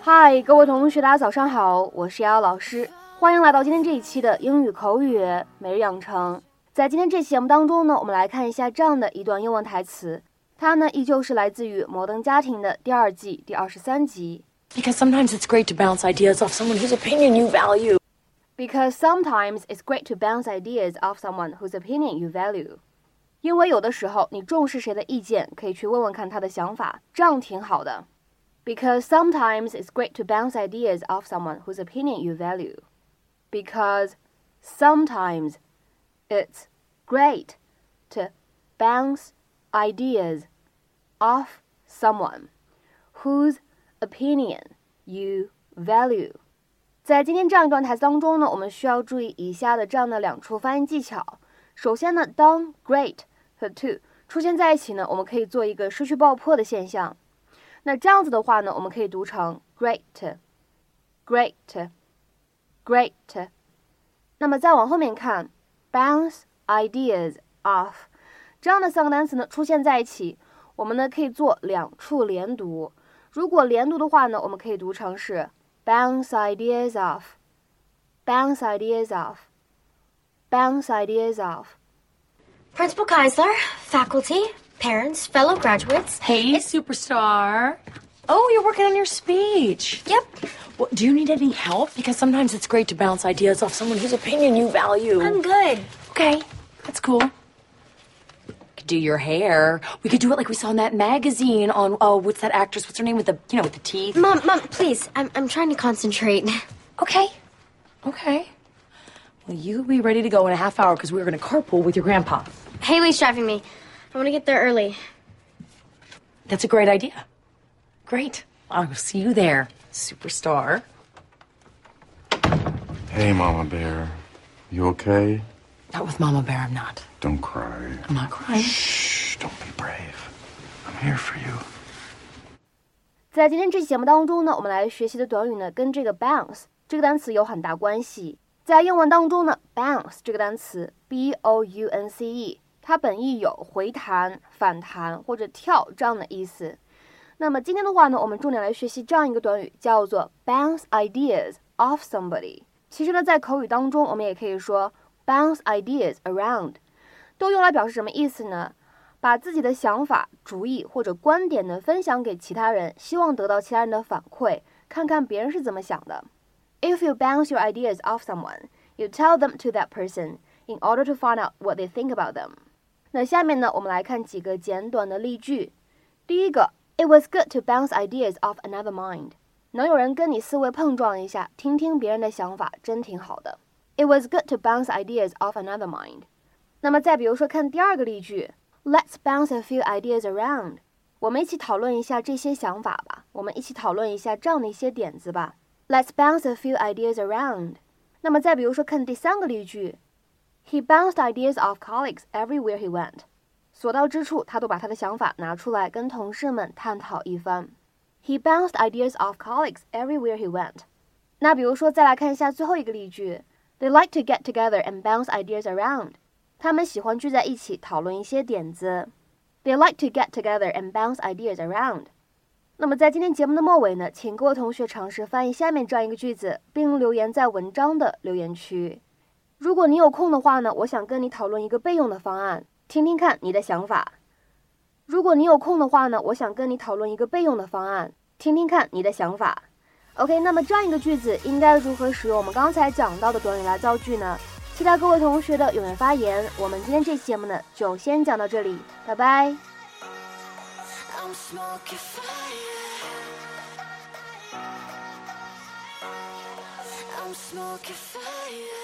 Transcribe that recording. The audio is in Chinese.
嗨，各位同学，大家早上好，我是瑶瑶老师，欢迎来到今天这一期的英语口语每日养成。在今天这期节目当中呢，我们来看一下这样的一段英文台词，它呢依旧是来自于《摩登家庭》的第二季第二十三集。Because sometimes it's great to bounce ideas off someone whose opinion you value. Because sometimes it's great to bounce ideas off someone whose opinion you value. 因为有的时候你重视谁的意见，可以去问问看他的想法，这样挺好的。Because sometimes it's great to bounce ideas off someone whose opinion you value. Because sometimes it's great to bounce ideas off someone whose opinion you value. 在今天这样一段台词当中呢，我们需要注意以下的这样的两处发音技巧。首先呢，当 great 和 to 出现在一起呢，我们可以做一个失去爆破的现象。 那这样子的话呢，我们可以读成 great，great，great。那么再往后面看，bounce ideas off 这样的三个单词呢出现在一起，我们呢可以做两处连读。如果连读的话呢，我们可以读成是 bounce ideas off，bounce ideas off，bounce ideas off。Principal Keisler, faculty, parents, fellow graduates. Hey, superstar. Oh, you're working on your speech. Yep. Well, do you need any help? Because sometimes it's great to bounce ideas off someone whose opinion you value. I'm good. Okay, that's cool. Could do your hair. We could do it like we saw in that magazine on oh, what's that actress? What's her name with the you know with the teeth? Mom, Mom, please. I'm, I'm trying to concentrate. Okay. Okay. Well, you be ready to go in a half hour because we're going to carpool with your grandpa. Haley's driving me. I want to get there early. That's a great idea. Great. I'll see you there, superstar. Hey, Mama Bear. You okay? Not with Mama Bear, I'm not. Don't cry. I'm not crying. Shh, don't be brave. I'm here for you. 在今天这期节目当中呢，我们来学习的短语呢，跟这个 bounce 这个单词有很大关系。在英文当中呢，bounce 这个单词 b o u n c e， 它本意有回弹、反弹或者跳这样的意思。那么今天的话呢，我们重点来学习这样一个短语，叫做 bounce ideas off somebody。其实呢，在口语当中，我们也可以说 bounce ideas around，都用来表示什么意思呢？把自己的想法、主意或者观点呢分享给其他人，希望得到其他人的反馈，看看别人是怎么想的。If you bounce your ideas off someone, you tell them to that person in order to find out what they think about them. 那下面呢，我们来看几个简短的例句。第一个，It was good to bounce ideas off another mind。能有人跟你思维碰撞一下，听听别人的想法，真挺好的。It was good to bounce ideas off another mind。那么再比如说，看第二个例句，Let's bounce a few ideas around。我们一起讨论一下这些想法吧，我们一起讨论一下这样的一些点子吧。Let's bounce a few ideas around。那么再比如说，看第三个例句，He bounced ideas off colleagues everywhere he went。所到之处，他都把他的想法拿出来跟同事们探讨一番。He bounced ideas off colleagues everywhere he went。那比如说，再来看一下最后一个例句，They like to get together and bounce ideas around。他们喜欢聚在一起讨论一些点子。They like to get together and bounce ideas around。那么在今天节目的末尾呢，请各位同学尝试翻译下面这样一个句子，并留言在文章的留言区。如果你有空的话呢，我想跟你讨论一个备用的方案，听听看你的想法。如果你有空的话呢，我想跟你讨论一个备用的方案，听听看你的想法。OK，那么这样一个句子应该如何使用我们刚才讲到的短语来造句呢？期待各位同学的踊跃发言。我们今天这期节目呢，就先讲到这里，拜拜。I'm smoking fire.